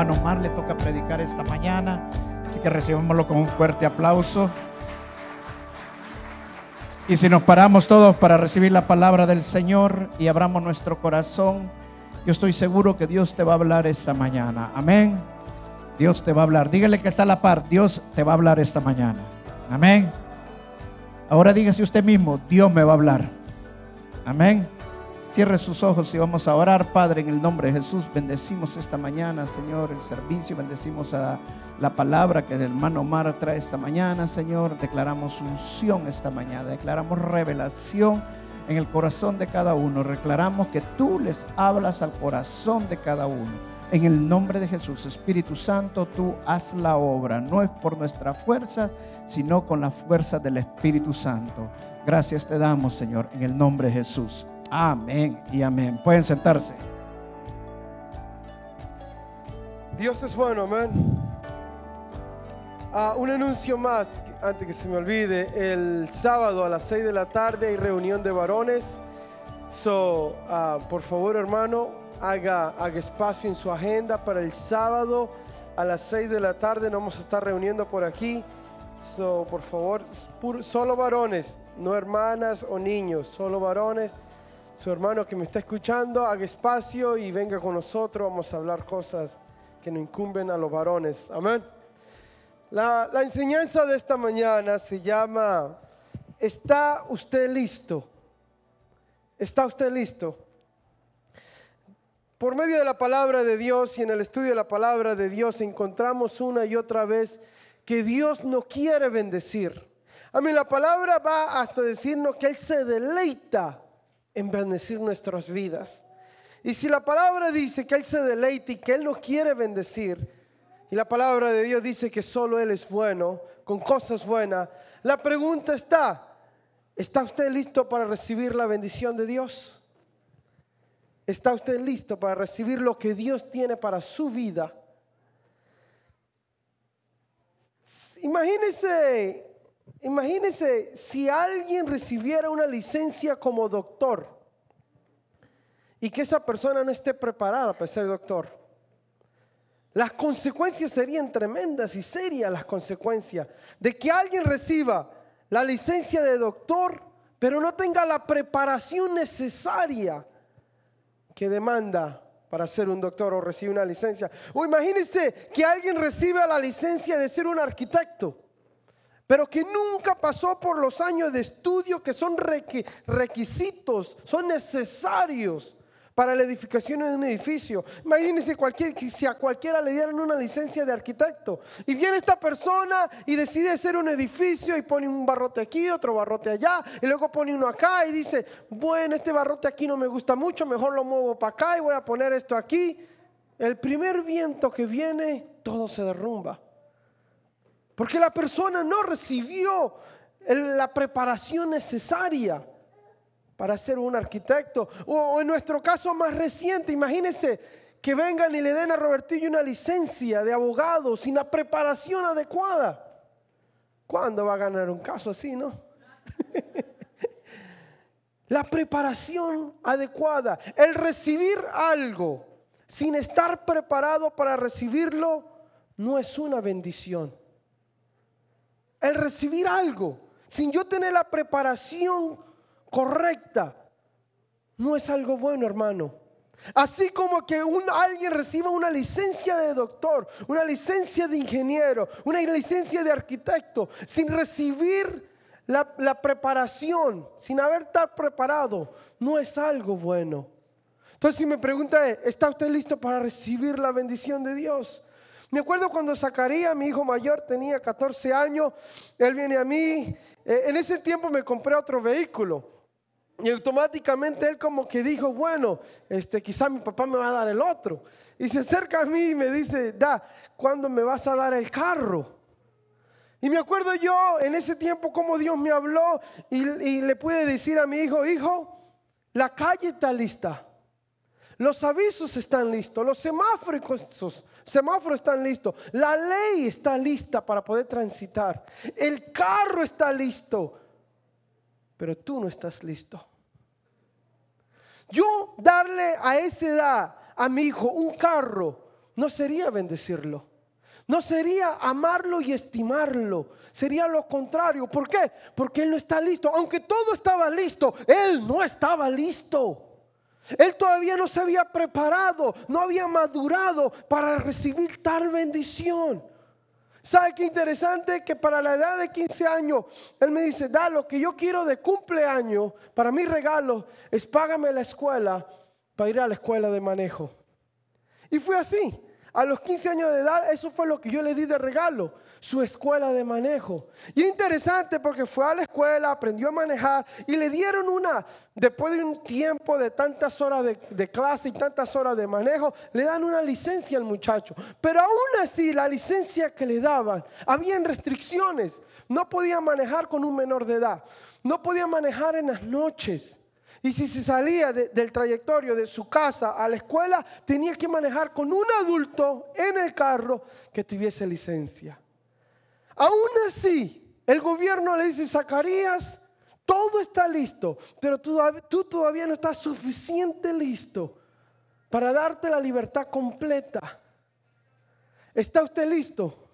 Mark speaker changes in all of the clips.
Speaker 1: Hermano Mar le toca predicar esta mañana, así que recibámoslo con un fuerte aplauso. Y si nos paramos todos para recibir la palabra del Señor y abramos nuestro corazón, yo estoy seguro que Dios te va a hablar esta mañana. Amén. Dios te va a hablar. Dígale que está a la par. Dios te va a hablar esta mañana. Amén. Ahora dígase usted mismo, Dios me va a hablar. Amén. Cierre sus ojos y vamos a orar, Padre, en el nombre de Jesús. Bendecimos esta mañana, Señor, el servicio. Bendecimos a la palabra que el hermano Omar trae esta mañana, Señor. Declaramos unción esta mañana. Declaramos revelación en el corazón de cada uno. Declaramos que tú les hablas al corazón de cada uno. En el nombre de Jesús, Espíritu Santo, tú haz la obra. No es por nuestra fuerza, sino con la fuerza del Espíritu Santo. Gracias te damos, Señor, en el nombre de Jesús. Amén y amén. Pueden sentarse.
Speaker 2: Dios es bueno, amén. Ah, un anuncio más, antes que se me olvide. El sábado a las 6 de la tarde hay reunión de varones. So, ah, por favor, hermano, haga, haga espacio en su agenda para el sábado a las 6 de la tarde. Nos vamos a estar reuniendo por aquí. So, por favor, solo varones, no hermanas o niños, solo varones su hermano que me está escuchando, haga espacio y venga con nosotros. Vamos a hablar cosas que nos incumben a los varones. Amén. La, la enseñanza de esta mañana se llama, ¿está usted listo? ¿Está usted listo? Por medio de la palabra de Dios y en el estudio de la palabra de Dios encontramos una y otra vez que Dios no quiere bendecir. A mí la palabra va hasta decirnos que Él se deleita en bendecir nuestras vidas. Y si la palabra dice que Él se deleita y que Él nos quiere bendecir, y la palabra de Dios dice que solo Él es bueno, con cosas buenas, la pregunta está, ¿está usted listo para recibir la bendición de Dios? ¿Está usted listo para recibir lo que Dios tiene para su vida? Imagínese Imagínense si alguien recibiera una licencia como doctor y que esa persona no esté preparada para ser doctor. Las consecuencias serían tremendas y serias las consecuencias de que alguien reciba la licencia de doctor, pero no tenga la preparación necesaria que demanda para ser un doctor o recibir una licencia. O imagínense que alguien reciba la licencia de ser un arquitecto pero que nunca pasó por los años de estudio que son requisitos, son necesarios para la edificación de un edificio. Imagínense si a cualquiera le dieran una licencia de arquitecto y viene esta persona y decide hacer un edificio y pone un barrote aquí, otro barrote allá y luego pone uno acá y dice, bueno, este barrote aquí no me gusta mucho, mejor lo muevo para acá y voy a poner esto aquí. El primer viento que viene, todo se derrumba. Porque la persona no recibió la preparación necesaria para ser un arquitecto. O, en nuestro caso más reciente, imagínense que vengan y le den a Robertillo una licencia de abogado sin la preparación adecuada. ¿Cuándo va a ganar un caso así, no? la preparación adecuada, el recibir algo sin estar preparado para recibirlo, no es una bendición el recibir algo sin yo tener la preparación correcta, no es algo bueno, hermano. Así como que un, alguien reciba una licencia de doctor, una licencia de ingeniero, una licencia de arquitecto, sin recibir la, la preparación, sin haber estar preparado, no es algo bueno. Entonces si me pregunta, ¿está usted listo para recibir la bendición de Dios? Me acuerdo cuando Zacarías, mi hijo mayor, tenía 14 años, él viene a mí, eh, en ese tiempo me compré otro vehículo. Y automáticamente él como que dijo, bueno, este, quizá mi papá me va a dar el otro. Y se acerca a mí y me dice, da, ¿cuándo me vas a dar el carro? Y me acuerdo yo en ese tiempo como Dios me habló y, y le pude decir a mi hijo, hijo, la calle está lista. Los avisos están listos, los semáforos, semáforos están listos, la ley está lista para poder transitar, el carro está listo, pero tú no estás listo. Yo darle a esa edad a mi hijo un carro no sería bendecirlo. No sería amarlo y estimarlo. Sería lo contrario. ¿Por qué? Porque él no está listo. Aunque todo estaba listo, él no estaba listo. Él todavía no se había preparado, no había madurado para recibir tal bendición. ¿Sabe qué interesante? Que para la edad de 15 años, él me dice, da lo que yo quiero de cumpleaños, para mi regalo, es págame la escuela para ir a la escuela de manejo. Y fue así. A los 15 años de edad, eso fue lo que yo le di de regalo, su escuela de manejo. Y interesante porque fue a la escuela, aprendió a manejar y le dieron una, después de un tiempo de tantas horas de, clase y tantas horas de manejo, le dan una licencia al muchacho. Pero aún así, la licencia que le daban, habían restricciones. No podía manejar con un menor de edad. No podía manejar en las noches. Y si se salía del trayectorio de su casa a la escuela, tenía que manejar con un adulto en el carro que tuviese licencia. Aún así, el gobierno le dice, Zacarías, todo está listo, pero tú, todavía no estás suficiente listo para darte la libertad completa. ¿Está usted listo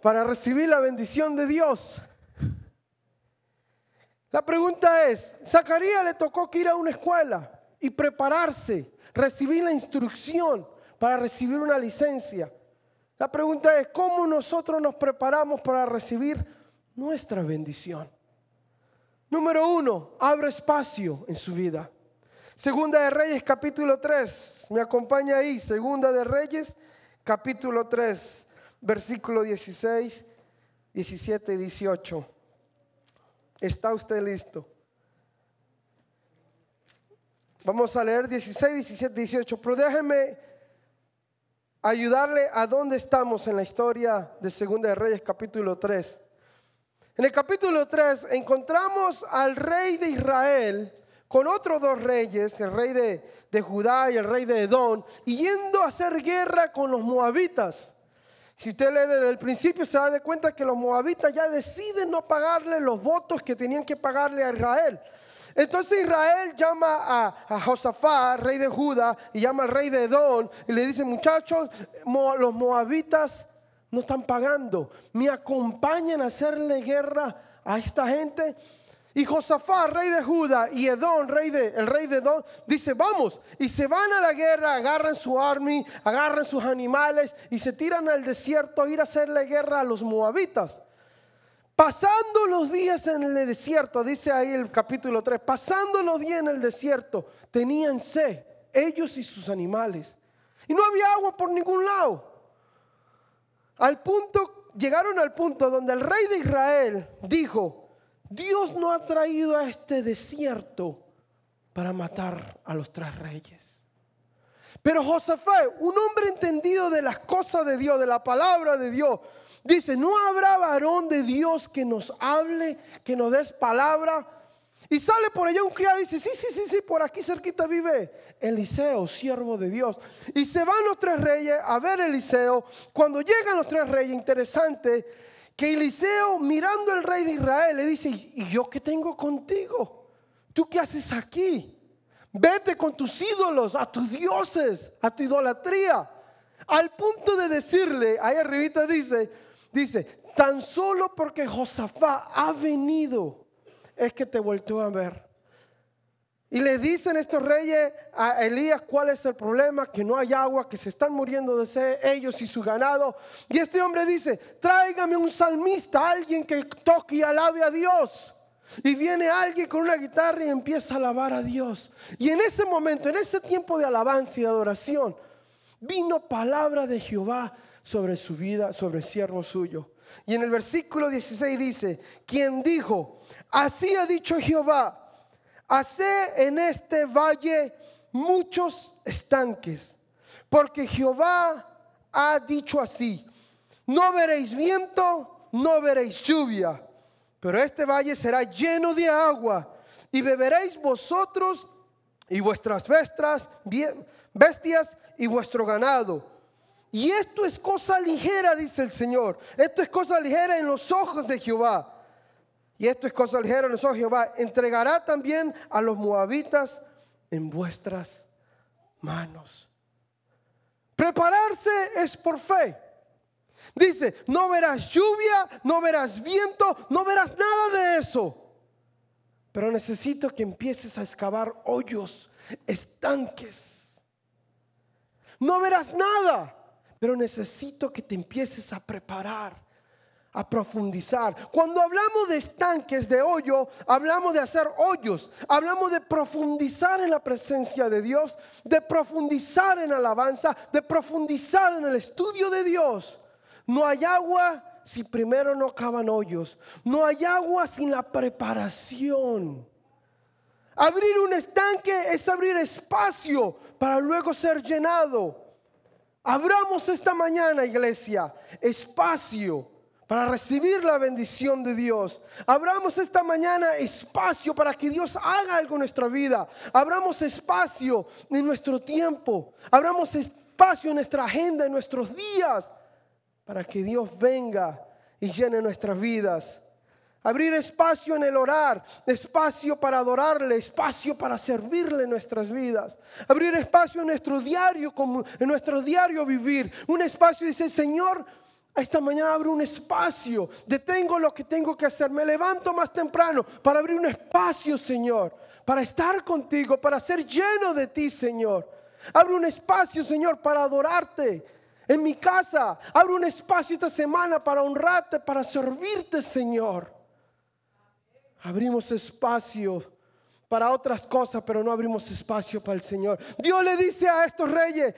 Speaker 2: para recibir la bendición de Dios? La pregunta es, Zacarías le tocó que ir a una escuela y prepararse, recibir la instrucción para recibir una licencia. La pregunta es, ¿cómo nosotros nos preparamos para recibir nuestra bendición? Número uno, abre espacio en su vida. Segunda de Reyes capítulo 3, me acompaña ahí, Segunda de Reyes capítulo 3, versículo 16, 17 y 18. ¿Está usted listo? Vamos a leer 16, 17, 18, pero déjeme ayudarle a dónde estamos en la historia de Segunda de Reyes capítulo 3. En el capítulo 3 encontramos al rey de Israel con otros dos reyes, el rey de, de Judá y el rey de Edom, yendo a hacer guerra con los moabitas. Si usted lee desde el principio se da de cuenta que los moabitas ya deciden no pagarle los votos que tenían que pagarle a Israel. Entonces Israel llama a, Josafat, rey de Judá, y llama al rey de Edom, y le dice, muchachos, los moabitas no están pagando, me acompañan a hacerle guerra a esta gente. Y Josafat, rey de Judá, y Edom, rey de, el rey de Edom, dice, vamos. Y se van a la guerra, agarran su army, agarran sus animales y se tiran al desierto a ir a hacerle guerra a los moabitas. Pasando los días en el desierto, dice ahí el capítulo 3, pasando los días en el desierto, tenían sed, ellos y sus animales. Y no había agua por ningún lado. Al punto, llegaron al punto donde el rey de Israel dijo, Dios no ha traído a este desierto para matar a los tres reyes. Pero Josafat, un hombre entendido de las cosas de Dios, de la palabra de Dios, dice, no habrá varón de Dios que nos hable, que nos des palabra. Y sale por allá un criado y dice, sí, sí, sí, sí, por aquí cerquita vive Eliseo, siervo de Dios. Y se van los tres reyes a ver Eliseo. Cuando llegan los tres reyes, interesante, que Eliseo mirando al rey de Israel le dice, ¿y yo qué tengo contigo? ¿Tú qué haces aquí? Vete con tus ídolos, a tus dioses, a tu idolatría. Al punto de decirle, ahí arribita dice, dice, tan solo porque Josafá ha venido es que te volteó a ver. Y le dicen estos reyes a Elías cuál es el problema, que no hay agua, que se están muriendo de sed ellos y su ganado. Y este hombre dice, tráigame un salmista, alguien que toque y alabe a Dios. Y viene alguien con una guitarra y empieza a alabar a Dios. Y en ese momento, en ese tiempo de alabanza y de adoración, vino palabra de Jehová sobre su vida, sobre el siervo suyo. Y en el versículo 16 dice, quien dijo, así ha dicho Jehová Hace en este valle muchos estanques, porque Jehová ha dicho así, no veréis viento, no veréis lluvia, pero este valle será lleno de agua y beberéis vosotros y vuestras bestias, bestias y vuestro ganado. Y esto es cosa ligera, dice el Señor. Esto es cosa ligera en los ojos de Jehová. Y esto es cosa ligera en los ojos Jehová. Entregará también a los moabitas en vuestras manos. Prepararse es por fe. Dice, no verás lluvia, no verás viento, no verás nada de eso. Pero necesito que empieces a excavar hoyos, estanques. No verás nada, pero necesito que te empieces a preparar a profundizar. Cuando hablamos de estanques, de hoyo, hablamos de hacer hoyos, hablamos de profundizar en la presencia de Dios, de profundizar en alabanza, de profundizar en el estudio de Dios. No hay agua si primero no cavan hoyos. No hay agua sin la preparación. Abrir un estanque es abrir espacio para luego ser llenado. Abramos esta mañana, iglesia, espacio para recibir la bendición de Dios. Abramos esta mañana espacio para que Dios haga algo en nuestra vida. Abramos espacio en nuestro tiempo. Abramos espacio en nuestra agenda, en nuestros días, para que Dios venga y llene nuestras vidas. Abrir espacio en el orar, espacio para adorarle, espacio para servirle en nuestras vidas. Abrir espacio en nuestro diario, en nuestro diario vivir. Un espacio dice, Señor, esta mañana abro un espacio, detengo lo que tengo que hacer, me levanto más temprano para abrir un espacio, Señor, para estar contigo, para ser lleno de ti, Señor. Abro un espacio, Señor, para adorarte. En mi casa, abro un espacio esta semana para honrarte, para servirte, Señor. Abrimos espacio para otras cosas, pero no abrimos espacio para el Señor. Dios le dice a estos reyes,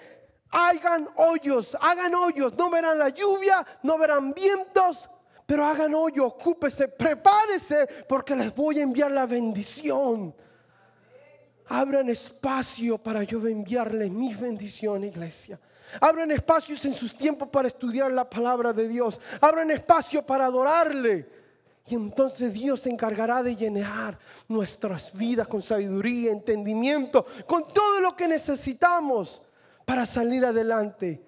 Speaker 2: hagan hoyos, hagan hoyos, no verán la lluvia, no verán vientos, pero hagan hoyo, ocúpese, prepárese, porque les voy a enviar la bendición. Abran espacio para yo enviarles mi bendición, iglesia. Abran espacios en sus tiempos para estudiar la palabra de Dios. Abran espacio para adorarle. Y entonces Dios se encargará de llenar nuestras vidas con sabiduría, entendimiento, con todo lo que necesitamos para salir adelante.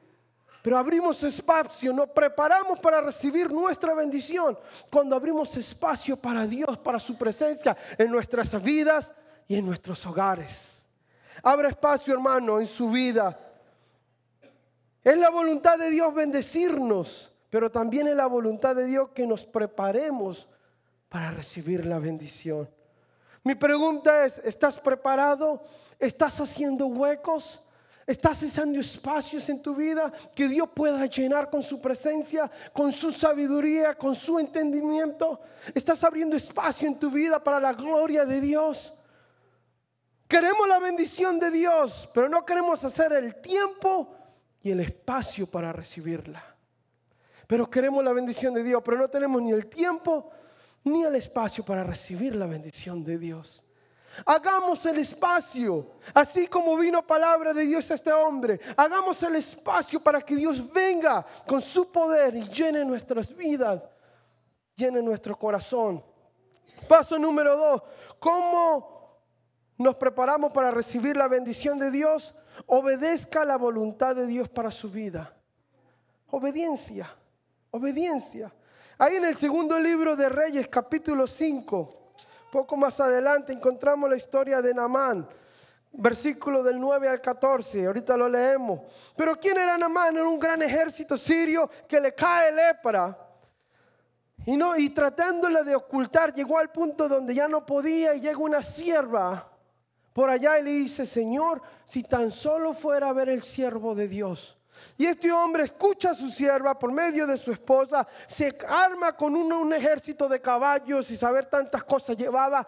Speaker 2: Pero abrimos espacio, nos preparamos para recibir nuestra bendición cuando abrimos espacio para Dios, para su presencia en nuestras vidas y en nuestros hogares. Abra espacio, hermano, en su vida. Es la voluntad de Dios bendecirnos, pero también es la voluntad de Dios que nos preparemos para recibir la bendición. Mi pregunta es, ¿estás preparado? ¿Estás haciendo huecos? Estás cesando espacios en tu vida que Dios pueda llenar con su presencia, con su sabiduría, con su entendimiento. Estás abriendo espacio en tu vida para la gloria de Dios. Queremos la bendición de Dios, pero no queremos hacer el tiempo y el espacio para recibirla. Pero queremos la bendición de Dios, pero no tenemos ni el tiempo ni el espacio para recibir la bendición de Dios. Hagamos el espacio, así como vino palabra de Dios a este hombre. Hagamos el espacio para que Dios venga con su poder y llene nuestras vidas, llene nuestro corazón. Paso número dos, ¿cómo nos preparamos para recibir la bendición de Dios? Obedezca la voluntad de Dios para su vida. Obediencia, obediencia. Ahí en el segundo libro de Reyes, capítulo 5 poco más adelante encontramos la historia de Namán, versículo del 9 al 14, ahorita lo leemos. Pero ¿quién era Namán? Era un gran ejército sirio que le cae lepra. Y, no, y tratándola de ocultar, llegó al punto donde ya no podía y llega una sierva por allá y le dice, Señor, si tan solo fuera a ver el siervo de Dios. Y este hombre escucha a su sierva por medio de su esposa, se arma con un, ejército de caballos y saber tantas cosas llevaba,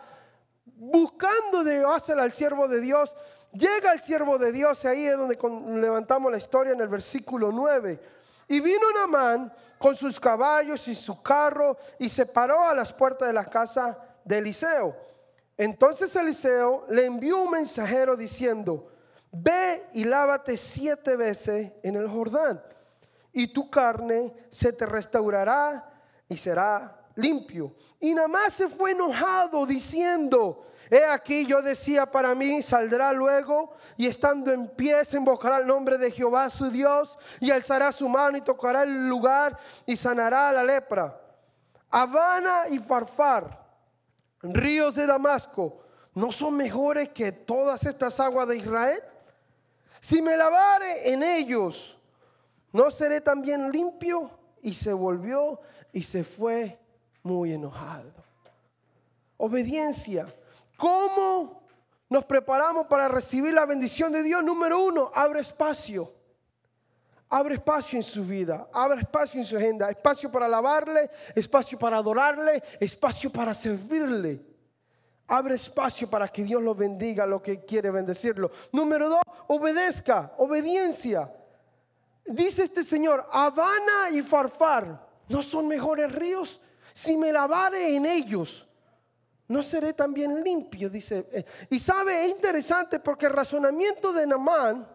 Speaker 2: buscando de hacer al siervo de Dios. Llega el siervo de Dios, y ahí es donde levantamos la historia en el versículo 9. Y vino Namán con sus caballos y su carro y se paró a las puertas de la casa de Eliseo. Entonces Eliseo le envió un mensajero diciendo, ve y lávate siete veces en el Jordán, y tu carne se te restaurará y será limpio. Y nada más se fue enojado diciendo, he aquí yo decía para mí, saldrá luego y estando en pie se invocará el nombre de Jehová su Dios y alzará su mano y tocará el lugar y sanará la lepra. Habana y Farfar, ríos de Damasco, ¿no son mejores que todas estas aguas de Israel? Si me lavare en ellos, ¿no seré también limpio? Y se volvió y se fue muy enojado. Obediencia. ¿Cómo nos preparamos para recibir la bendición de Dios? Número uno, abre espacio. Abre espacio en su vida, abre espacio en su agenda, espacio para alabarle, espacio para adorarle, espacio para servirle. Abre espacio para que Dios lo bendiga, lo que quiere bendecirlo. Número dos, obedezca, obediencia. Dice este Señor, Habana y Farfar, ¿no son mejores ríos? Si me lavare en ellos, ¿no seré también limpio? Dice. Eh, y sabe, es interesante porque el razonamiento de Namán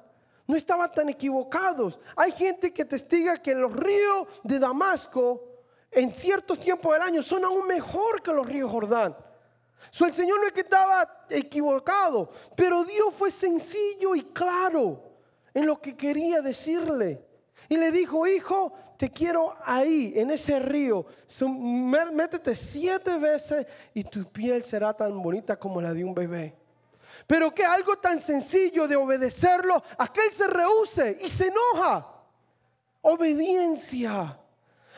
Speaker 2: no estaba tan equivocado. Hay gente que testiga que los ríos de Damasco en ciertos tiempos del año son aún mejor que los ríos Jordán. El Señor no es que estaba equivocado, pero Dios fue sencillo y claro en lo que quería decirle. Y le dijo, hijo, te quiero ahí, en ese río. métete siete veces y tu piel será tan bonita como la de un bebé. Pero que algo tan sencillo de obedecerlo, aquel se rehúse y se enoja. Obediencia.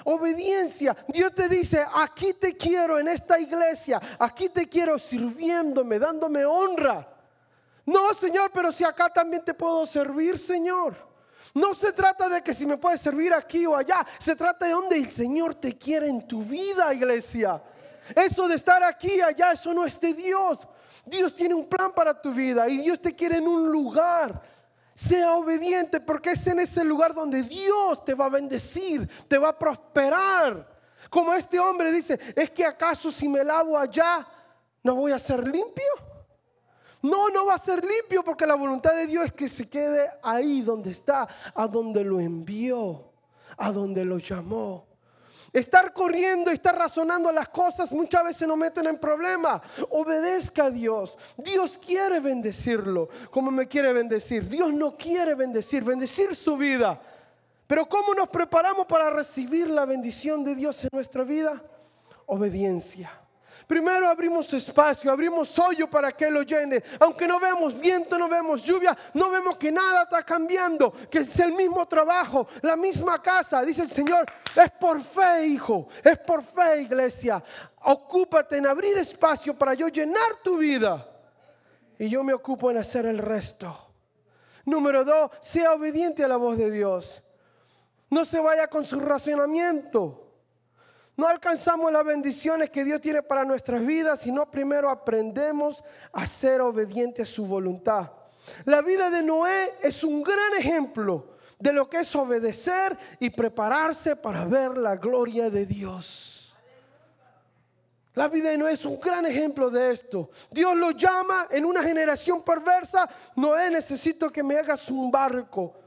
Speaker 2: Obediencia. Dios te dice, aquí te quiero en esta iglesia, aquí te quiero sirviéndome, dándome honra. No, Señor, pero si acá también te puedo servir, Señor. No se trata de que si me puedes servir aquí o allá, se trata de donde el Señor te quiere en tu vida, iglesia. Eso de estar aquí y allá, eso no es de Dios. Dios tiene un plan para tu vida y Dios te quiere en un lugar. Sea obediente porque es en ese lugar donde Dios te va a bendecir, te va a prosperar. Como este hombre dice, ¿es que acaso si me lavo allá no voy a ser limpio? No, no va a ser limpio porque la voluntad de Dios es que se quede ahí donde está, a donde lo envió, a donde lo llamó. Estar corriendo y estar razonando las cosas muchas veces nos meten en problemas. Obedezca a Dios. Dios quiere bendecirlo como me quiere bendecir. Dios no quiere bendecir, bendecir su vida. Pero ¿cómo nos preparamos para recibir la bendición de Dios en nuestra vida? Obediencia. Primero abrimos espacio, abrimos hoyo para que lo llene. Aunque no vemos viento, no vemos lluvia, no vemos que nada está cambiando, que es el mismo trabajo, la misma casa. Dice el Señor, es por fe, hijo, es por fe, iglesia. Ocúpate en abrir espacio para yo llenar tu vida. Y yo me ocupo en hacer el resto. Número dos, sea obediente a la voz de Dios. No se vaya con su razonamiento. No alcanzamos las bendiciones que Dios tiene para nuestras vidas si no primero aprendemos a ser obedientes a su voluntad. La vida de Noé es un gran ejemplo de lo que es obedecer y prepararse para ver la gloria de Dios. La vida de Noé es un gran ejemplo de esto. Dios lo llama en una generación perversa. Noé necesito que me hagas un barco.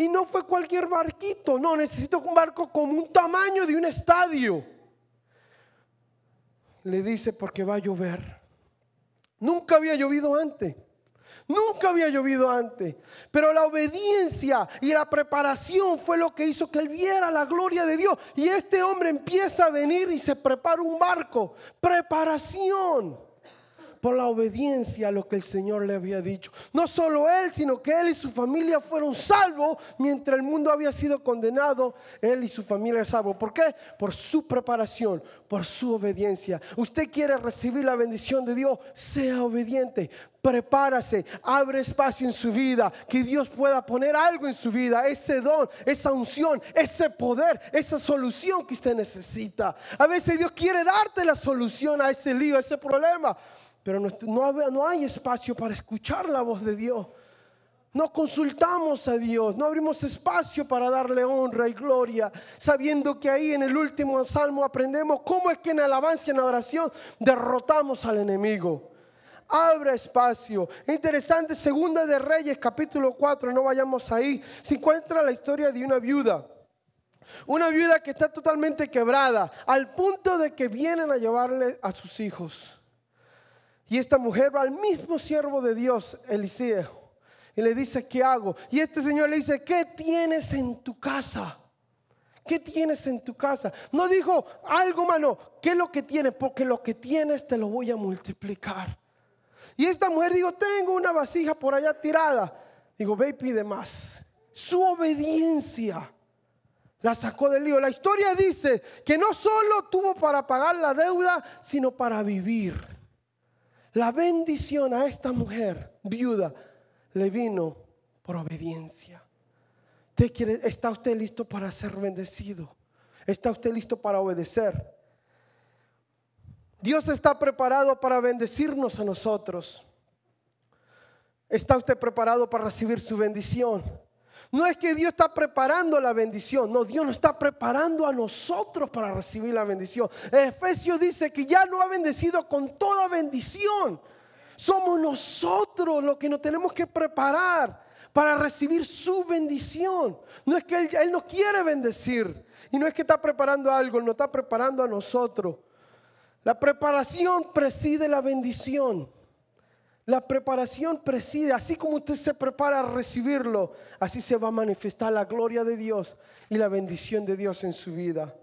Speaker 2: Y no fue cualquier barquito, no, necesito un barco con un tamaño de un estadio. Le dice, porque va a llover. Nunca había llovido antes. Nunca había llovido antes. Pero la obediencia y la preparación fue lo que hizo que él viera la gloria de Dios. Y este hombre empieza a venir y se prepara un barco. Preparación por la obediencia a lo que el Señor le había dicho. No solo él, sino que él y su familia fueron salvos mientras el mundo había sido condenado. Él y su familia salvos. ¿Por qué? Por su preparación, por su obediencia. Usted quiere recibir la bendición de Dios, sea obediente. Prepárase, abre espacio en su vida, que Dios pueda poner algo en su vida, ese don, esa unción, ese poder, esa solución que usted necesita. A veces Dios quiere darte la solución a ese lío, a ese problema, pero no, hay espacio para escuchar la voz de Dios. No consultamos a Dios, no abrimos espacio para darle honra y gloria, sabiendo que ahí en el último salmo aprendemos cómo es que en alabanza y en oración derrotamos al enemigo. Abre espacio. Interesante, segunda de Reyes, capítulo 4, no vayamos ahí. Se encuentra la historia de una viuda. Una viuda que está totalmente quebrada, al punto de que vienen a llevarle a sus hijos. Y esta mujer va al mismo siervo de Dios, Eliseo, y le dice, ¿qué hago? Y este señor le dice, ¿qué tienes en tu casa? ¿Qué tienes en tu casa? No dijo algo, mano, ¿qué es lo que tienes? Porque lo que tienes te lo voy a multiplicar. Y esta mujer dijo, tengo una vasija por allá tirada. Digo, ve y pide más. Su obediencia la sacó del lío. La historia dice que no solo tuvo para pagar la deuda, sino para vivir. La bendición a esta mujer viuda le vino por obediencia. ¿Está usted listo para ser bendecido? ¿Está usted listo para obedecer? Dios está preparado para bendecirnos a nosotros. ¿Está usted preparado para recibir su bendición? No es que Dios está preparando la bendición, no, Dios nos está preparando a nosotros para recibir la bendición. Efesios dice que ya no ha bendecido con toda bendición. Somos nosotros los que nos tenemos que preparar para recibir su bendición. No es que Él, nos quiere bendecir y no es que está preparando algo, nos está preparando a nosotros. La preparación preside la bendición. La preparación preside, así como usted se prepara a recibirlo, así se va a manifestar la gloria de Dios y la bendición de Dios en su vida.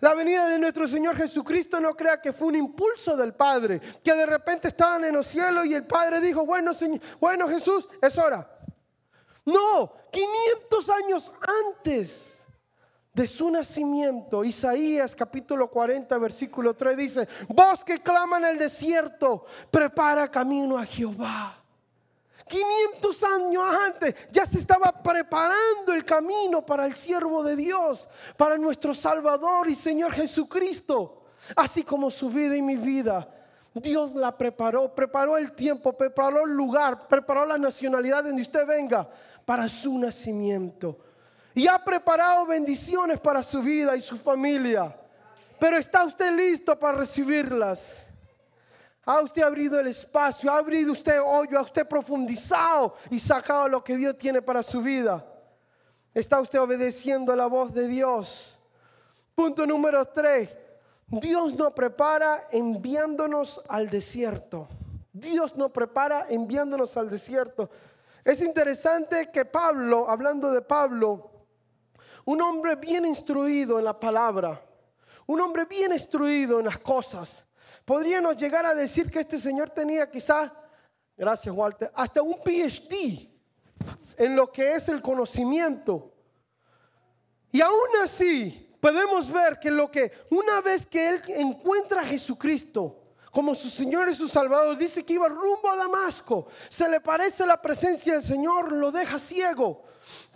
Speaker 2: La venida de nuestro Señor Jesucristo no crea que fue un impulso del Padre, que de repente estaban en los cielos y el Padre dijo, bueno, señor, bueno Jesús, es hora. No, 500 años antes de su nacimiento. Isaías capítulo 40, versículo 3 dice, vos que claman en el desierto, prepara camino a Jehová. 500 años antes ya se estaba preparando el camino para el siervo de Dios, para nuestro Salvador y Señor Jesucristo, así como su vida y mi vida. Dios la preparó, preparó el tiempo, preparó el lugar, preparó la nacionalidad donde usted venga para su nacimiento y ha preparado bendiciones para su vida y su familia. Pero está usted listo para recibirlas. Ha usted abrido el espacio, ha abrido usted hoyo, ha usted profundizado y sacado lo que Dios tiene para su vida. Está usted obedeciendo la voz de Dios. Punto número tres. Dios nos prepara enviándonos al desierto. Dios nos prepara enviándonos al desierto. Es interesante que Pablo, hablando de Pablo, un hombre bien instruido en la palabra, un hombre bien instruido en las cosas. Podríamos llegar a decir que este señor tenía quizá, gracias Walter, hasta un PhD en lo que es el conocimiento. Y aún así podemos ver que lo que una vez que él encuentra a Jesucristo, como su Señor y su Salvador, dice que iba rumbo a Damasco, se le parece la presencia del Señor, lo deja ciego.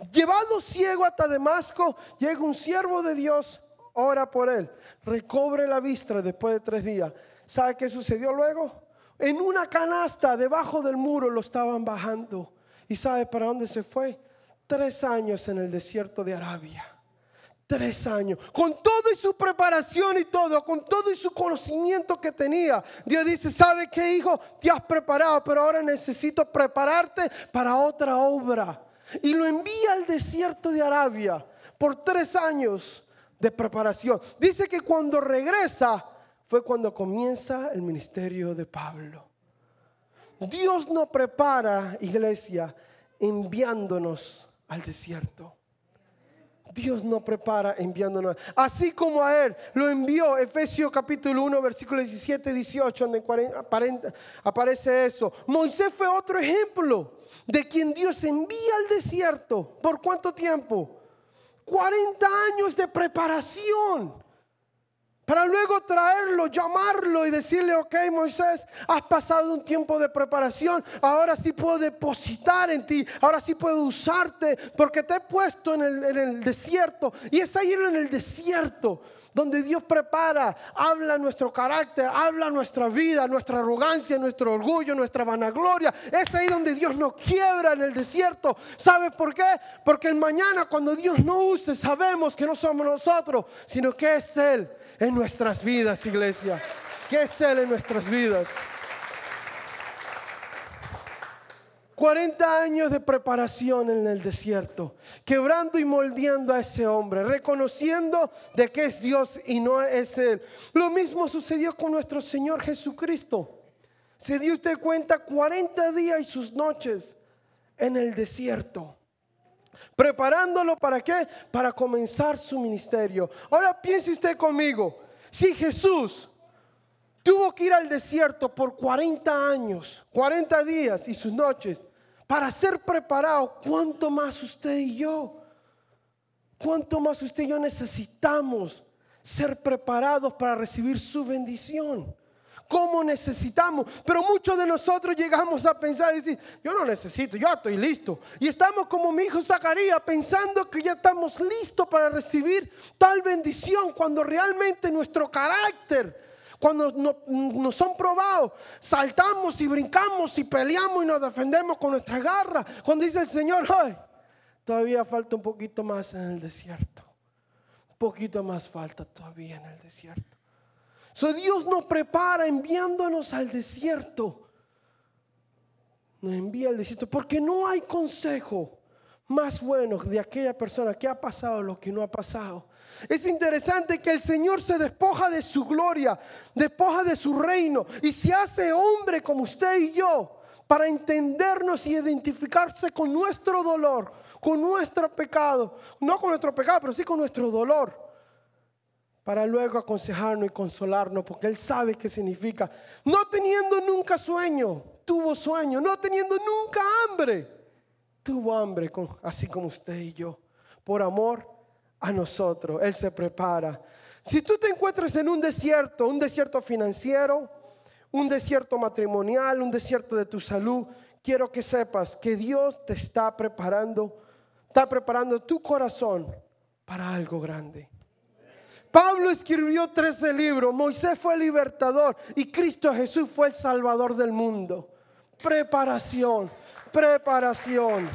Speaker 2: Llevado ciego hasta Damasco, llega un siervo de Dios, ora por él, recobre la vista después de tres días. ¿Sabe qué sucedió luego? En una canasta debajo del muro lo estaban bajando. ¿Y sabe para dónde se fue? Tres años en el desierto de Arabia. Tres años, con todo y su preparación y todo, con todo y su conocimiento que tenía. Dios dice, ¿sabe qué hijo? Te has preparado, pero ahora necesito prepararte para otra obra y lo envía al desierto de Arabia por tres años de preparación. Dice que cuando regresa fue cuando comienza el ministerio de Pablo. Dios no prepara, iglesia, enviándonos al desierto. Dios no prepara enviándonos. Así como a Él lo envió, Efesios capítulo 1, versículo 17, 18, donde aparece eso. Moisés fue otro ejemplo de quien Dios envía al desierto. ¿Por cuánto tiempo? 40 años de preparación. Para luego traerlo, llamarlo y decirle, ok Moisés, has pasado un tiempo de preparación, ahora sí puedo depositar en ti, ahora sí puedo usarte, porque te he puesto en el, en el desierto. Y es ahí en el desierto donde Dios prepara, habla nuestro carácter, habla nuestra vida, nuestra arrogancia, nuestro orgullo, nuestra vanagloria. Es ahí donde Dios nos quiebra en el desierto. ¿Sabes por qué? Porque el mañana cuando Dios no use, sabemos que no somos nosotros, sino que es Él en nuestras vidas, iglesia. Que es Él en nuestras vidas. 40 años de preparación en el desierto, quebrando y moldeando a ese hombre, reconociendo de que es Dios y no es Él. Lo mismo sucedió con nuestro Señor Jesucristo. Se dio usted cuenta 40 días y sus noches en el desierto. Preparándolo para qué? Para comenzar su ministerio. Ahora piense usted conmigo, si Jesús tuvo que ir al desierto por 40 años, 40 días y sus noches, para ser preparado, ¿cuánto más usted y yo? ¿Cuánto más usted y yo necesitamos ser preparados para recibir su bendición? ¿Cómo necesitamos? Pero muchos de nosotros llegamos a pensar y decir, yo no necesito, yo estoy listo. Y estamos como mi hijo Zacarías pensando que ya estamos listos para recibir tal bendición cuando realmente nuestro carácter, cuando nos son probados, saltamos y brincamos y peleamos y nos defendemos con nuestra garra. Cuando dice el Señor, ay, todavía falta un poquito más en el desierto. Un poquito más falta todavía en el desierto. So Dios nos prepara enviándonos al desierto. Nos envía al desierto porque no hay consejo más bueno de aquella persona que ha pasado lo que no ha pasado. Es interesante que el Señor se despoja de su gloria, despoja de su reino y se hace hombre como usted y yo para entendernos y identificarse con nuestro dolor, con nuestro pecado, no con nuestro pecado, pero sí con nuestro dolor, para luego aconsejarnos y consolarnos, porque Él sabe qué significa. No teniendo nunca sueño, tuvo sueño, no teniendo nunca hambre, tuvo hambre, así como usted y yo, por amor a nosotros. Él se prepara. Si tú te encuentras en un desierto, un desierto financiero, un desierto matrimonial, un desierto de tu salud, quiero que sepas que Dios te está preparando, está preparando tu corazón para algo grande. Pablo escribió 13 libros, Moisés fue el libertador y Cristo Jesús fue el salvador del mundo. Preparación, preparación.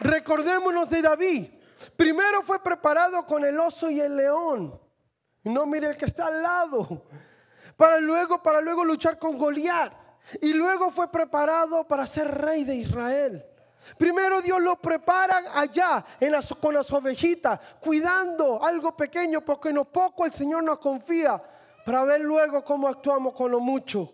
Speaker 2: Recordémonos de David. Primero fue preparado con el oso y el león. No mire el que está al lado. Para luego, para luego luchar con Goliat. Y luego fue preparado para ser rey de Israel. Primero Dios lo prepara allá en con las ovejitas, cuidando algo pequeño, porque en lo poco el Señor nos confía, para ver luego cómo actuamos con lo mucho.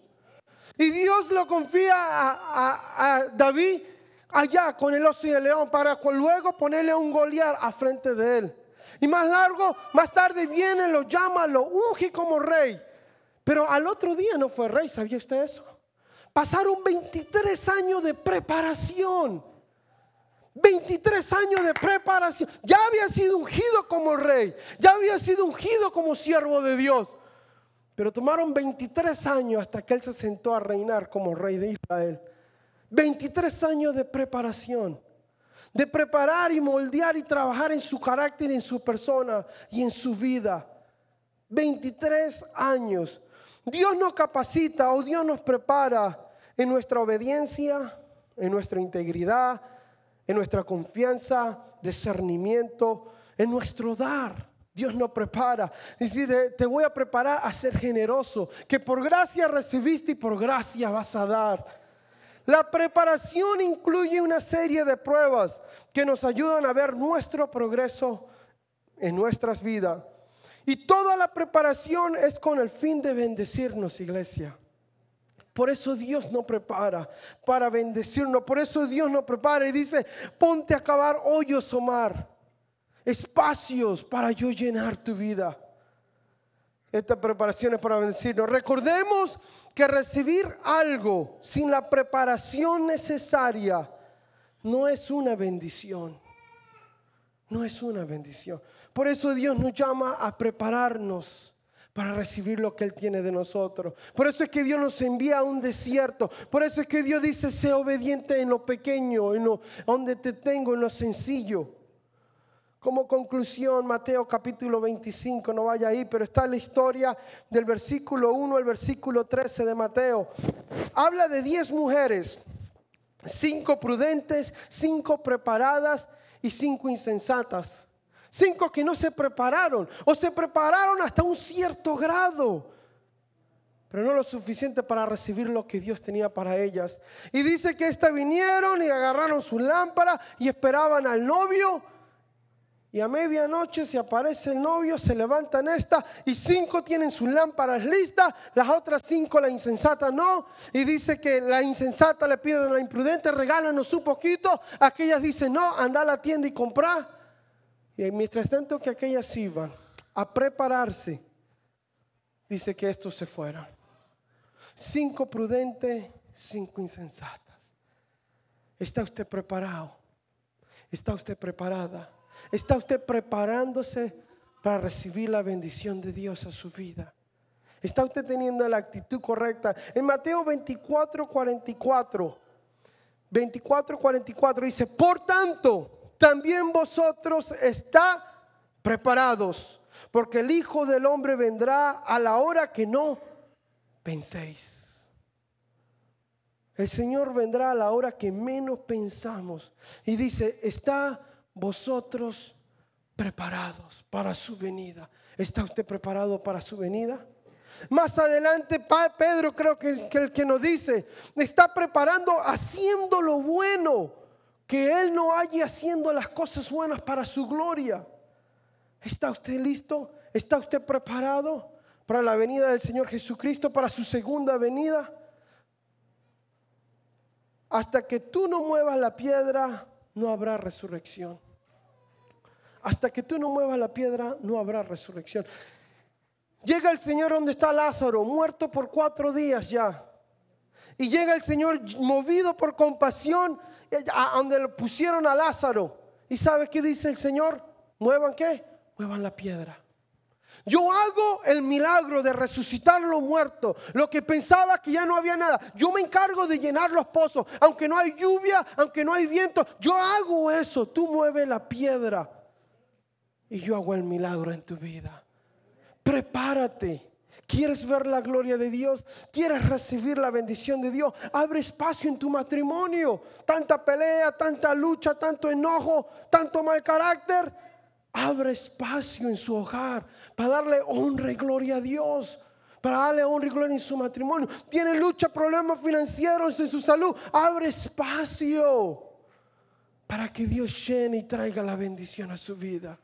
Speaker 2: Y Dios lo confía a, David allá con el oso y el león para luego ponerle un Goliat a frente de él. Y más largo, más tarde viene, lo llama, lo unge como rey. Pero al otro día no fue rey, ¿sabía usted eso? Pasaron 23 años de preparación. 23 años de preparación. Ya había sido ungido como rey. Ya había sido ungido como siervo de Dios. Pero tomaron 23 años hasta que él se sentó a reinar como rey de Israel. 23 años de preparación, de preparar y moldear y trabajar en su carácter, en su persona y en su vida. 23 años. Dios nos capacita o Dios nos prepara en nuestra obediencia, en nuestra integridad, en nuestra confianza, discernimiento, en nuestro dar. Dios nos prepara. Dice, te voy a preparar a ser generoso, que por gracia recibiste y por gracia vas a dar. La preparación incluye una serie de pruebas que nos ayudan a ver nuestro progreso en nuestras vidas. Y toda la preparación es con el fin de bendecirnos, iglesia. Por eso Dios nos prepara para bendecirnos. Por eso Dios nos prepara y dice, ponte a cavar hoyos, Omar. Espacios para yo llenar tu vida. Esta preparación es para bendecirnos. Recordemos que recibir algo sin la preparación necesaria no es una bendición. No es una bendición. Por eso Dios nos llama a prepararnos para recibir lo que Él tiene de nosotros. Por eso es que Dios nos envía a un desierto. Por eso es que Dios dice, sé obediente en lo pequeño, en lo donde te tengo, en lo sencillo. Como conclusión, Mateo capítulo 25, no vaya ahí, pero está la historia del versículo 1 al versículo 13 de Mateo. Habla de 10 mujeres, 5 prudentes, 5 preparadas y 5 insensatas. 5 que no se prepararon o se prepararon hasta un cierto grado, pero no lo suficiente para recibir lo que Dios tenía para ellas. Y dice que éstas vinieron y agarraron su lámpara y esperaban al novio y a medianoche se aparece el novio, se levantan esta y cinco tienen sus lámparas listas, las otras cinco la insensata no. Y dice que la insensata le pide a la imprudente, regálanos un poquito. Aquellas dicen, no, anda a la tienda y compra. Y mientras tanto que aquellas iban a prepararse, dice que estos se fueron. Cinco prudentes, cinco insensatas. ¿Está usted preparado? ¿Está usted preparada? ¿Está usted preparándose para recibir la bendición de Dios a su vida? ¿Está usted teniendo la actitud correcta? En Mateo 24, 44, 24, 44 dice, por tanto, también vosotros está preparados, porque el Hijo del Hombre vendrá a la hora que no penséis. El Señor vendrá a la hora que menos pensamos. Y dice, está vosotros preparados para su venida. ¿Está usted preparado para su venida? Más adelante, Pedro creo que, que el que nos dice, está preparando haciendo lo bueno, que Él no haya haciendo las cosas buenas para su gloria. ¿Está usted listo? ¿Está usted preparado para la venida del Señor Jesucristo, para su segunda venida? Hasta que tú no muevas la piedra, no habrá resurrección. Hasta que tú no muevas la piedra, no habrá resurrección. Llega el Señor donde está Lázaro, muerto por cuatro días ya. Y llega el Señor movido por compasión a donde lo pusieron a Lázaro. ¿Y sabe qué dice el Señor? ¿Muevan qué? Muevan la piedra. Yo hago el milagro de resucitar lo muerto, lo que pensaba que ya no había nada. Yo me encargo de llenar los pozos, aunque no hay lluvia, aunque no hay viento. Yo hago eso. Tú mueves la piedra y yo hago el milagro en tu vida. Prepárate. ¿Quieres ver la gloria de Dios? ¿Quieres recibir la bendición de Dios? Abre espacio en tu matrimonio. Tanta pelea, tanta lucha, tanto enojo, tanto mal carácter. Abre espacio en su hogar para darle honra y gloria a Dios. Para darle honra y gloria en su matrimonio. Tiene lucha, problemas financieros en su salud. Abre espacio para que Dios llene y traiga la bendición a su vida.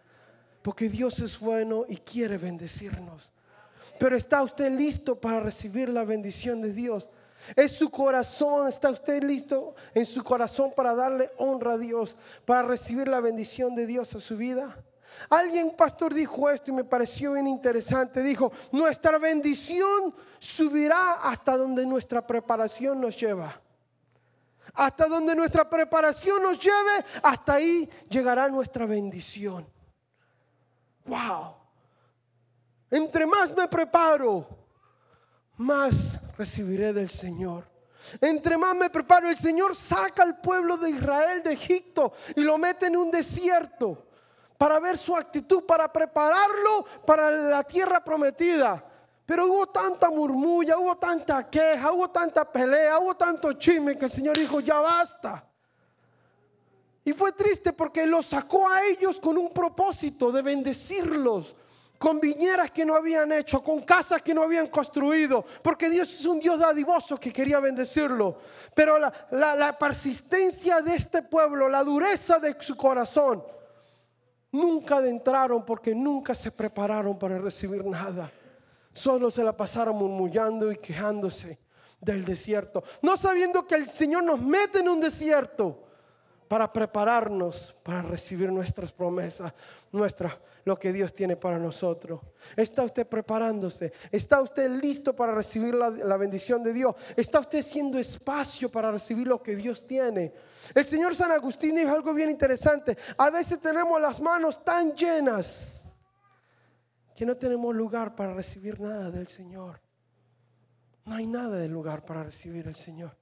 Speaker 2: Porque Dios es bueno y quiere bendecirnos. Pero está usted listo para recibir la bendición de Dios. Es su corazón, está usted listo en su corazón para darle honra a Dios, para recibir la bendición de Dios a su vida. Alguien, pastor, dijo esto y me pareció bien interesante. Dijo, nuestra bendición subirá hasta donde nuestra preparación nos lleva. Hasta donde nuestra preparación nos lleve, hasta ahí llegará nuestra bendición. Wow. Entre más me preparo, más recibiré del Señor. Entre más me preparo, el Señor saca al pueblo de Israel de Egipto y lo mete en un desierto para ver su actitud, para prepararlo para la tierra prometida. Pero hubo tanta murmulla, hubo tanta queja, hubo tanta pelea, hubo tanto chisme que el Señor dijo, ya basta. Y fue triste porque los sacó a ellos con un propósito de bendecirlos, con viñeras que no habían hecho, con casas que no habían construido, porque Dios es un Dios dadivoso que quería bendecirlo. Pero la, la persistencia de este pueblo, la dureza de su corazón, nunca adentraron porque nunca se prepararon para recibir nada. Solo se la pasaron murmullando y quejándose del desierto, no sabiendo que el Señor nos mete en un desierto para prepararnos para recibir nuestras promesas, nuestra, lo que Dios tiene para nosotros. ¿Está usted preparándose? ¿Está usted listo para recibir la, bendición de Dios? ¿Está usted haciendo espacio para recibir lo que Dios tiene? El Señor San Agustín dijo algo bien interesante. A veces tenemos las manos tan llenas que no tenemos lugar para recibir nada del Señor. No hay nada de lugar para recibir al Señor.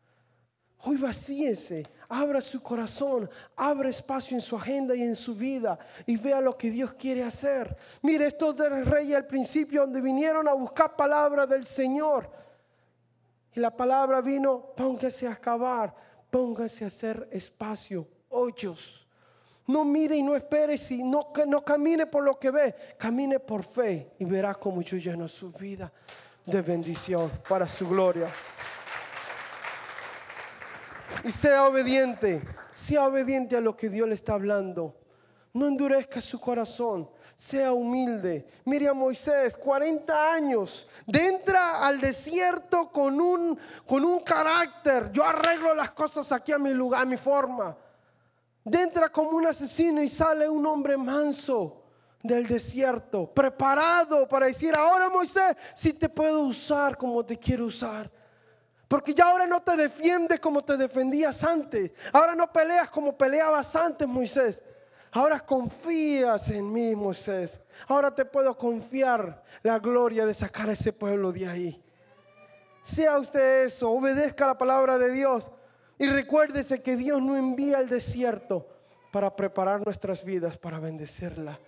Speaker 2: Hoy vacíese, abra su corazón, abra espacio en su agenda y en su vida y vea lo que Dios quiere hacer. Mire, estos del rey al principio donde vinieron a buscar palabra del Señor. Y la palabra vino, póngase a acabar, póngase a hacer espacio, hoyos. No mire y no espere, si no, no camine por lo que ve, camine por fe y verá cómo yo lleno su vida de bendición para su gloria y sea obediente. Sea obediente a lo que Dios le está hablando. No endurezca su corazón. Sea humilde. Mire a Moisés, 40 años. De entra al desierto con un, con un carácter. Yo arreglo las cosas aquí a mi lugar, a mi forma. De entra como un asesino y sale un hombre manso del desierto, preparado para decir, ahora Moisés, si te puedo usar como te quiero usar Porque ya ahora no te defiendes como te defendías antes. Ahora no peleas como peleabas antes, Moisés. Ahora confías en mí, Moisés. Ahora te puedo confiar la gloria de sacar a ese pueblo de ahí. Sea usted eso, obedezca la palabra de Dios y recuérdese que Dios no envía al desierto para preparar nuestras vidas, para bendecirla.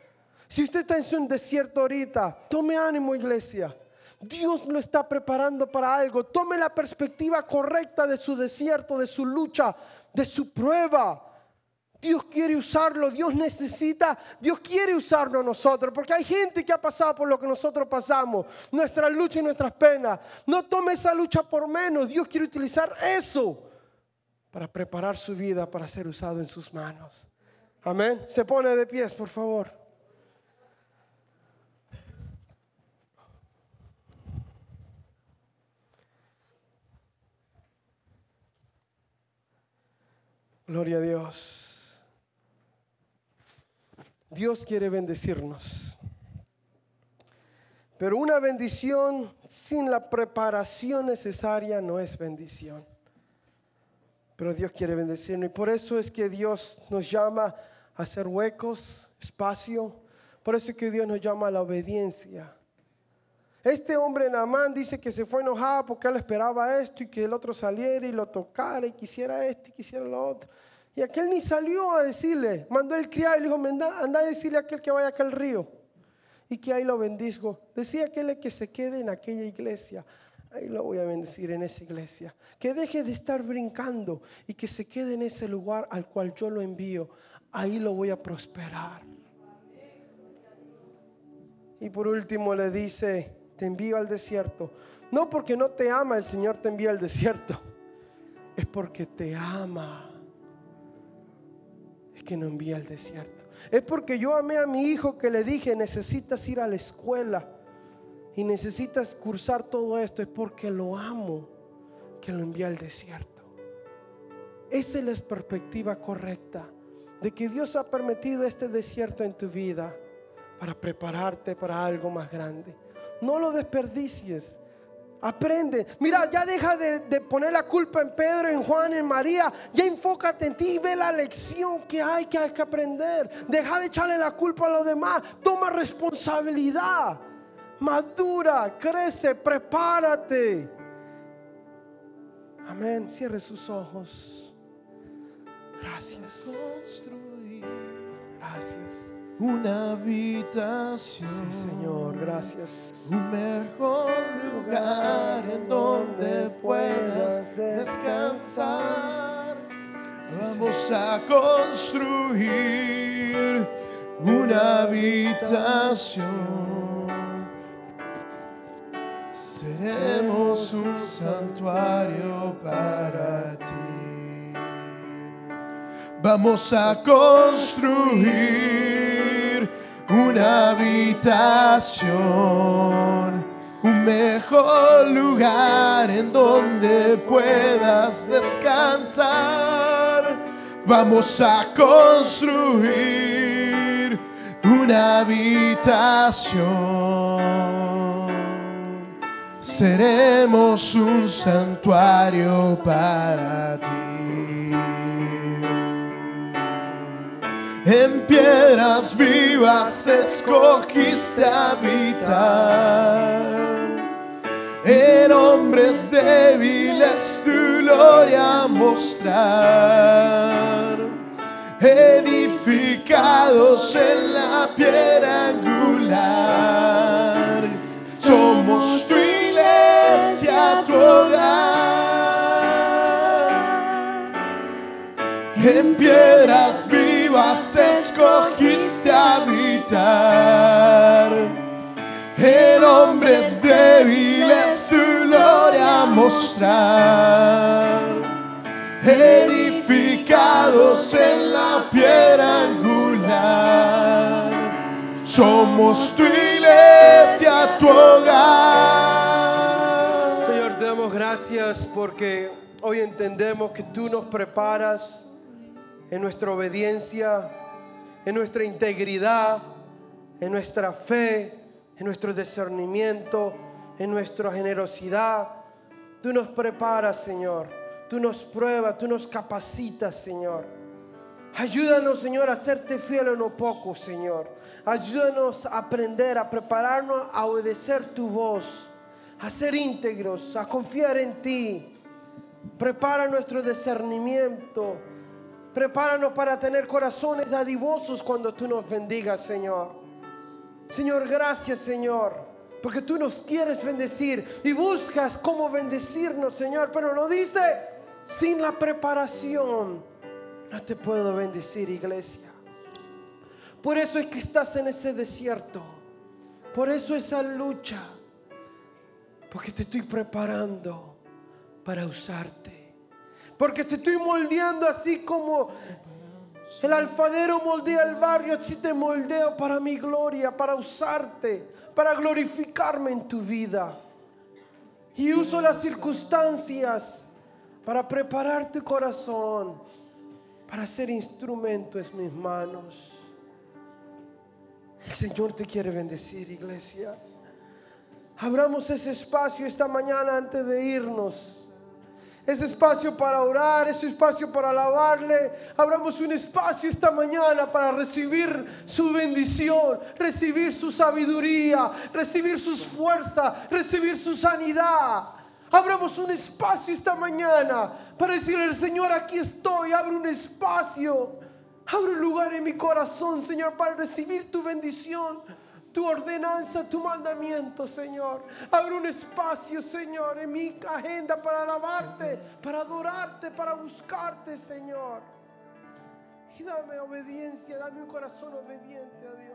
Speaker 2: Si usted está en un desierto ahorita, tome ánimo, iglesia. Dios lo está preparando para algo. Tome la perspectiva correcta de su desierto, de su lucha, de su prueba. Dios quiere usarlo, Dios necesita, Dios quiere usarlo a nosotros, porque hay gente que ha pasado por lo que nosotros pasamos, nuestra lucha y nuestras penas. No tome esa lucha por menos, Dios quiere utilizar eso para preparar su vida para ser usado en sus manos. Amén. Se pone de pies, por favor. Gloria a Dios. Dios quiere bendecirnos. Pero una bendición sin la preparación necesaria no es bendición. Pero Dios quiere bendecirnos y por eso es que Dios nos llama a hacer huecos, espacio. Por eso es que Dios nos llama a la obediencia. Este hombre Namán dice que se fue enojado porque él esperaba esto y que el otro saliera y lo tocara y quisiera esto y quisiera lo otro. Y aquel ni salió a decirle, mandó el criado y le dijo, anda, anda a decirle a aquel que vaya acá al río y que ahí lo bendizgo. Decía aquel que se quede en aquella iglesia, ahí lo voy a bendecir en esa iglesia. Que deje de estar brincando y que se quede en ese lugar al cual yo lo envío, ahí lo voy a prosperar. Y por último le dice, te envío al desierto. No porque no te ama el Señor te envía al desierto, es porque te ama que no envía al desierto. Es porque yo amé a mi hijo que le dije, necesitas ir a la escuela y necesitas cursar todo esto. Es porque lo amo que lo envía al desierto. Esa es la perspectiva correcta de que Dios ha permitido este desierto en tu vida para prepararte para algo más grande. No lo desperdicies. Aprende. Mira, ya deja de, poner la culpa en Pedro, en Juan, en María. Ya enfócate en ti y ve la lección que hay que, hay que aprender. Deja de echarle la culpa a los demás. Toma responsabilidad. Madura, crece, prepárate. Amén. Cierre sus ojos. Gracias. Gracias
Speaker 3: una habitación.
Speaker 2: Sí, Señor, gracias.
Speaker 3: Un mejor lugar en donde puedas descansar. Vamos a construir una habitación. Seremos un santuario para ti. Vamos a construir una habitación, un mejor lugar en donde puedas descansar. Vamos a construir una habitación. Seremos un santuario para ti. En piedras vivas escogiste habitar. En hombres débiles tu gloria mostrar. Edificados en la piedra angular. Somos tu iglesia, tu hogar. En piedras vivas escogiste habitar. En hombres débiles tu gloria mostrar. Edificados en la piedra angular. Somos tu iglesia, tu hogar.
Speaker 2: Señor, te damos gracias porque hoy entendemos que tú nos preparas en nuestra obediencia, en nuestra integridad, en nuestra fe, en nuestro discernimiento, en nuestra generosidad. Tú nos preparas, Señor. Tú nos pruebas, tú nos capacitas, Señor. Ayúdanos, Señor, a serte fiel en lo poco, Señor. Ayúdanos a aprender, a prepararnos a obedecer tu voz, a ser íntegros, a confiar en ti. Prepara nuestro discernimiento. Prepáranos para tener corazones dadivosos cuando tú nos bendigas, Señor. Señor, gracias, Señor. Porque tú nos quieres bendecir y buscas cómo bendecirnos, Señor. Pero lo dice, sin la preparación no te puedo bendecir, iglesia. Por eso es que estás en ese desierto. Por eso esa lucha. Porque te estoy preparando para usarte. Porque te estoy moldeando así como el alfadero moldea el barrio, así te moldeo para mi gloria, para usarte, para glorificarme en tu vida. Y uso las circunstancias para preparar tu corazón, para ser instrumento en mis manos. El Señor te quiere bendecir, iglesia. Abramos ese espacio esta mañana antes de irnos ese espacio para orar, ese espacio para alabarle. Abramos un espacio esta mañana para recibir su bendición, recibir su sabiduría, recibir sus fuerzas, recibir su sanidad. Abramos un espacio esta mañana para decirle Señor, aquí estoy, abre un espacio, abre un lugar en mi corazón, Señor, para recibir tu bendición tu ordenanza, tu mandamiento, Señor. Abre un espacio, Señor, en mi agenda para alabarte, para adorarte, para buscarte, Señor. Y dame obediencia, dame un corazón obediente a Dios.